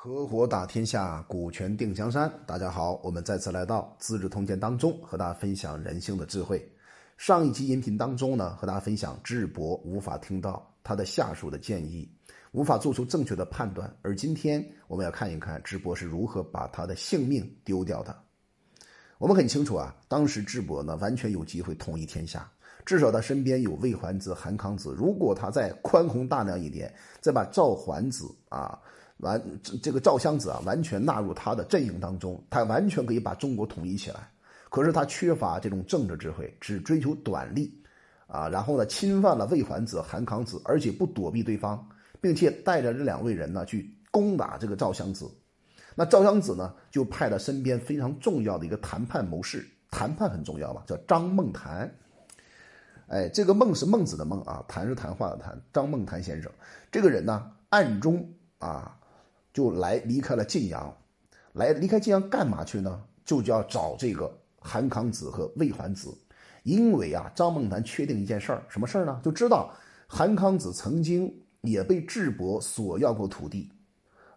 合伙打天下，股权定江山。大家好，我们再次来到《资治通鉴》当中，和大家分享人性的智慧。上一期音频当中呢，和大家分享智伯无法听到他的下属的建议，无法做出正确的判断。而今天我们要看一看智伯是如何把他的性命丢掉的。我们很清楚啊，当时智伯呢完全有机会统一天下，至少他身边有魏桓子、韩康子。如果他再宽宏大量一点，再把赵桓子啊。完，这个赵襄子啊，完全纳入他的阵营当中，他完全可以把中国统一起来。可是他缺乏这种政治智慧，只追求短利，啊，然后呢，侵犯了魏桓子、韩康子，而且不躲避对方，并且带着这两位人呢去攻打这个赵襄子。那赵襄子呢，就派了身边非常重要的一个谈判谋士，谈判很重要嘛，叫张孟谈。哎，这个孟是孟子的孟啊，谈是谈话的谈，张孟谈先生这个人呢，暗中啊。就来离开了晋阳，来离开晋阳干嘛去呢？就叫找这个韩康子和魏桓子，因为啊，张孟谈确定一件事儿，什么事儿呢？就知道韩康子曾经也被智伯索要过土地，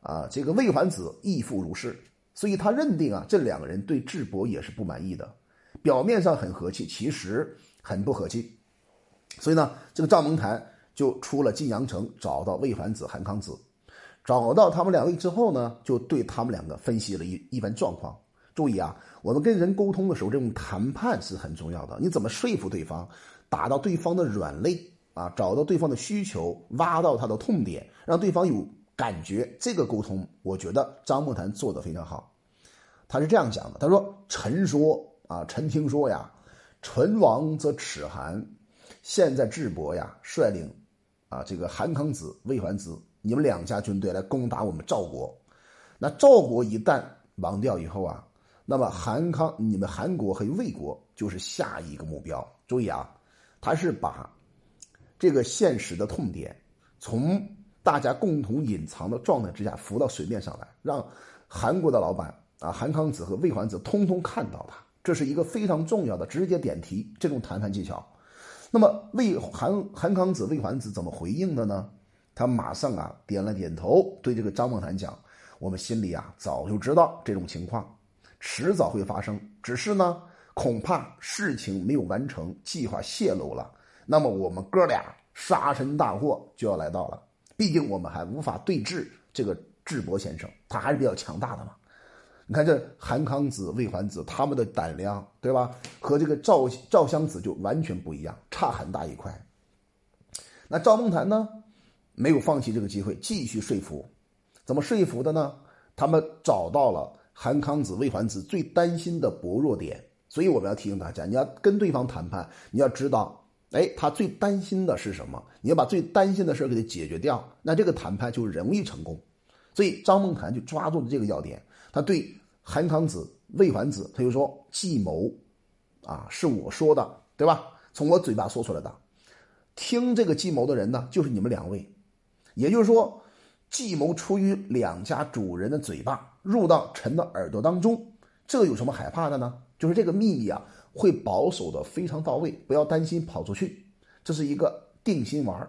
啊，这个魏桓子亦复如是，所以他认定啊，这两个人对智伯也是不满意的，表面上很和气，其实很不和气，所以呢，这个张孟谈就出了晋阳城，找到魏桓子、韩康子。找到他们两位之后呢，就对他们两个分析了一一番状况。注意啊，我们跟人沟通的时候，这种谈判是很重要的。你怎么说服对方，打到对方的软肋啊，找到对方的需求，挖到他的痛点，让对方有感觉。这个沟通，我觉得张木谈做的非常好。他是这样讲的：他说，臣说啊，臣听说呀，唇亡则齿寒。现在智伯呀，率领啊这个韩康子、魏桓子。你们两家军队来攻打我们赵国，那赵国一旦亡掉以后啊，那么韩康、你们韩国和魏国就是下一个目标。注意啊，他是把这个现实的痛点从大家共同隐藏的状态之下浮到水面上来，让韩国的老板啊韩康子和魏桓子通通看到他，这是一个非常重要的直接点题这种谈判技巧。那么魏韩韩康子、魏桓子怎么回应的呢？他马上啊点了点头，对这个张梦谈讲：“我们心里啊早就知道这种情况，迟早会发生。只是呢，恐怕事情没有完成，计划泄露了，那么我们哥俩杀身大祸就要来到了。毕竟我们还无法对峙这个智伯先生，他还是比较强大的嘛。你看这韩康子、魏桓子他们的胆量，对吧？和这个赵赵襄子就完全不一样，差很大一块。那赵孟谈呢？”没有放弃这个机会，继续说服。怎么说服的呢？他们找到了韩康子、魏桓子最担心的薄弱点。所以我们要提醒大家，你要跟对方谈判，你要知道，哎，他最担心的是什么？你要把最担心的事给他解决掉，那这个谈判就容易成功。所以张梦谈就抓住了这个要点。他对韩康子、魏桓子，他就说：“计谋，啊，是我说的，对吧？从我嘴巴说出来的。听这个计谋的人呢，就是你们两位。”也就是说，计谋出于两家主人的嘴巴，入到臣的耳朵当中，这有什么害怕的呢？就是这个秘密啊，会保守的非常到位，不要担心跑出去，这是一个定心丸。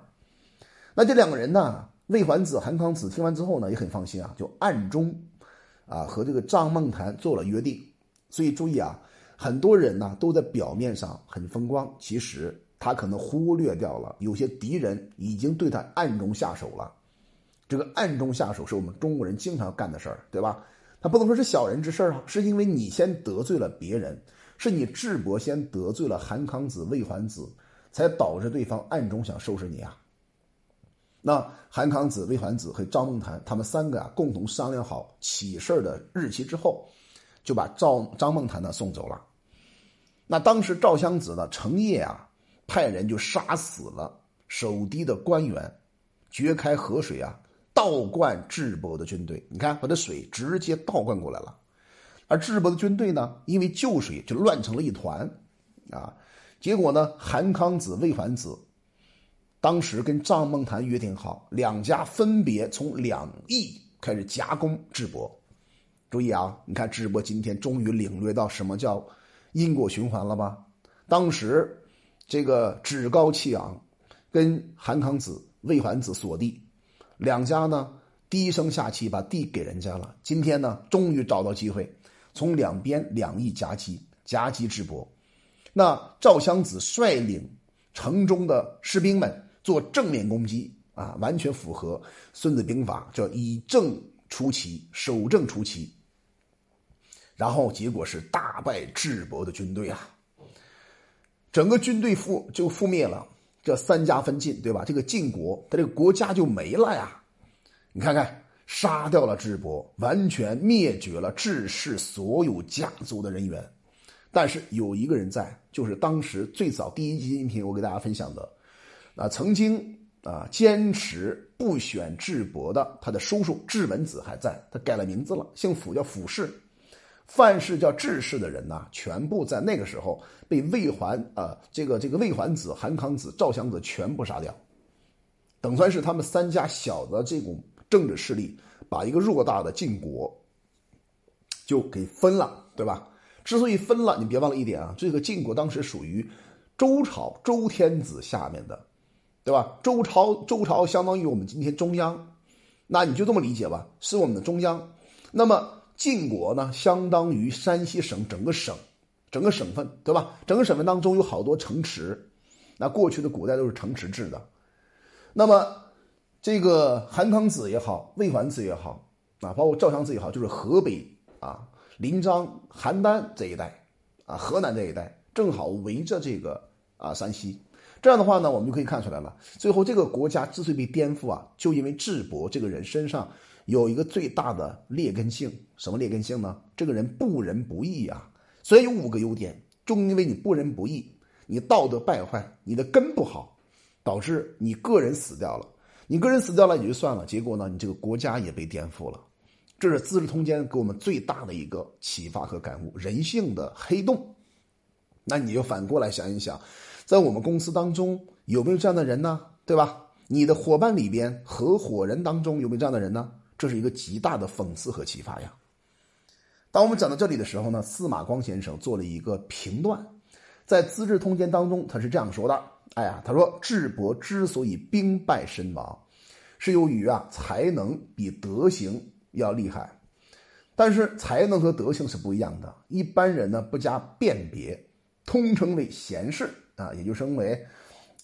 那这两个人呢，魏桓子、韩康子听完之后呢，也很放心啊，就暗中啊和这个张孟谈做了约定。所以注意啊，很多人呢都在表面上很风光，其实。他可能忽略掉了，有些敌人已经对他暗中下手了。这个暗中下手是我们中国人经常干的事儿，对吧？他不能说是小人之事啊，是因为你先得罪了别人，是你智伯先得罪了韩康子、魏桓子，才导致对方暗中想收拾你啊。那韩康子、魏桓子和赵孟谈他们三个啊，共同商量好起事的日期之后，就把赵张孟谈呢送走了。那当时赵襄子呢，成夜啊。派人就杀死了守堤的官员，掘开河水啊，倒灌智伯的军队。你看，把这水直接倒灌过来了。而智伯的军队呢，因为救水就乱成了一团，啊，结果呢，韩康子、魏桓子当时跟张孟谈约定好，两家分别从两翼开始夹攻智伯。注意啊，你看智伯今天终于领略到什么叫因果循环了吧？当时。这个趾高气昂，跟韩康子、魏桓子锁地，两家呢低声下气把地给人家了。今天呢，终于找到机会，从两边两翼夹击，夹击智伯。那赵襄子率领城中的士兵们做正面攻击啊，完全符合《孙子兵法》，叫以正出奇，守正出奇。然后结果是大败智伯的军队啊，整个军队覆就覆灭了，这三家分晋，对吧？这个晋国，他这个国家就没了呀。你看看，杀掉了智伯，完全灭绝了智氏所有家族的人员。但是有一个人在，就是当时最早第一集音频我给大家分享的，啊，曾经啊坚持不选智伯的他的叔叔智文子还在，他改了名字了，姓辅叫辅氏，范氏叫智氏的人呐，全部在那个时候被魏桓啊这个这个魏桓子、韩康子、赵襄子全部杀掉，等算是他们三家小的这种政治势力，把一个偌大的晋国就给分了，对吧？之所以分了，你别忘了一点啊，这个晋国当时属于周朝周天子下面的，对吧？周朝周朝相当于我们今天中央，那你就这么理解吧，是我们的中央。那么晋国呢，相当于山西省整个省，整个省份，对吧？整个省份当中有好多城池，那过去的古代都是城池制的。那么这个韩康子也好，魏桓子也好，啊，包括赵襄子也好，就是河北啊。临漳、邯郸这一带，啊，河南这一带正好围着这个啊山西，这样的话呢，我们就可以看出来了。最后这个国家之所以被颠覆啊，就因为智伯这个人身上有一个最大的劣根性，什么劣根性呢？这个人不仁不义啊。虽然有五个优点，就因为你不仁不义，你道德败坏，你的根不好，导致你个人死掉了。你个人死掉了也就算了，结果呢，你这个国家也被颠覆了。这是《资治通鉴》给我们最大的一个启发和感悟：人性的黑洞。那你就反过来想一想，在我们公司当中有没有这样的人呢？对吧？你的伙伴里边、合伙人当中有没有这样的人呢？这是一个极大的讽刺和启发呀。当我们讲到这里的时候呢，司马光先生做了一个评断，在《资治通鉴》当中，他是这样说的：“哎呀，他说智伯之所以兵败身亡，是由于啊才能比德行。”要厉害，但是才能和德行是不一样的。一般人呢不加辨别，通称为贤士啊，也就称为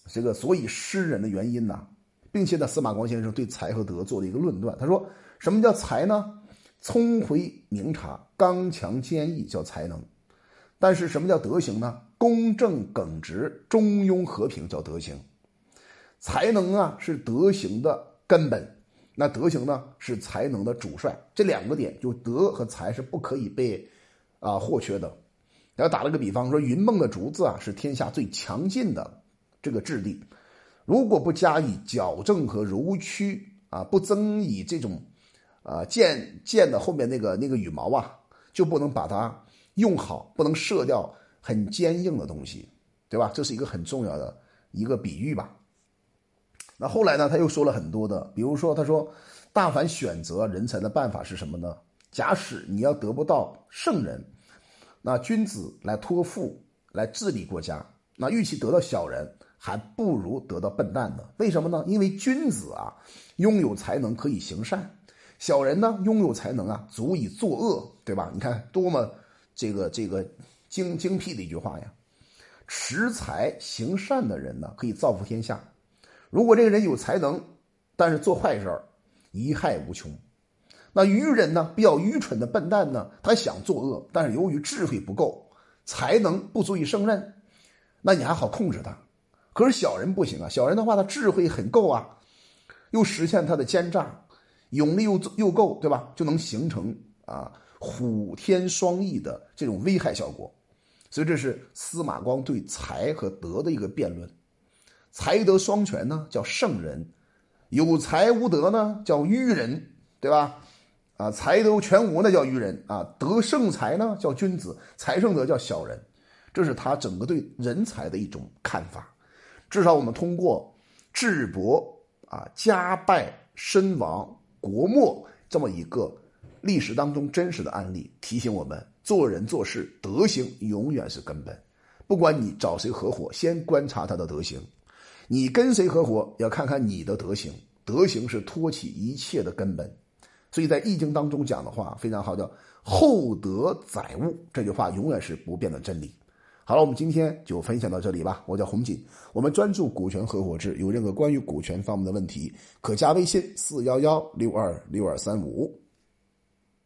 这个所以诗人的原因呢，并且呢，司马光先生对才和德做了一个论断。他说：“什么叫才呢？聪慧明察、刚强坚毅叫才能。但是什么叫德行呢？公正耿直、中庸和平叫德行。才能啊是德行的根本。”那德行呢是才能的主帅，这两个点就德和才是不可以被啊或缺的。然后打了个比方说，云梦的竹子啊是天下最强劲的这个质地，如果不加以矫正和柔曲啊，不增以这种啊剑剑的后面那个那个羽毛啊，就不能把它用好，不能射掉很坚硬的东西，对吧？这是一个很重要的一个比喻吧。那后来呢？他又说了很多的，比如说，他说，大凡选择人才的办法是什么呢？假使你要得不到圣人，那君子来托付来治理国家，那与其得到小人，还不如得到笨蛋呢。为什么呢？因为君子啊，拥有才能可以行善；小人呢，拥有才能啊，足以作恶，对吧？你看多么这个这个精精辟的一句话呀！持才行善的人呢，可以造福天下。如果这个人有才能，但是做坏事儿，贻害无穷。那愚人呢？比较愚蠢的笨蛋呢？他想作恶，但是由于智慧不够，才能不足以胜任，那你还好控制他。可是小人不行啊！小人的话，他智慧很够啊，又实现他的奸诈，勇力又又够，对吧？就能形成啊虎天双翼的这种危害效果。所以这是司马光对才和德的一个辩论。才德双全呢，叫圣人；有才无德呢，叫愚人，对吧？啊，才德全无那叫愚人啊，德胜才呢叫君子，才胜德叫小人。这是他整个对人才的一种看法。至少我们通过智伯啊家败身亡国没这么一个历史当中真实的案例，提醒我们做人做事德行永远是根本。不管你找谁合伙，先观察他的德行。你跟谁合伙，要看看你的德行。德行是托起一切的根本。所以在《易经》当中讲的话非常好，叫“厚德载物”，这句话永远是不变的真理。好了，我们今天就分享到这里吧。我叫洪锦，我们专注股权合伙制，有任何关于股权方面的问题，可加微信四幺幺六二六二三五。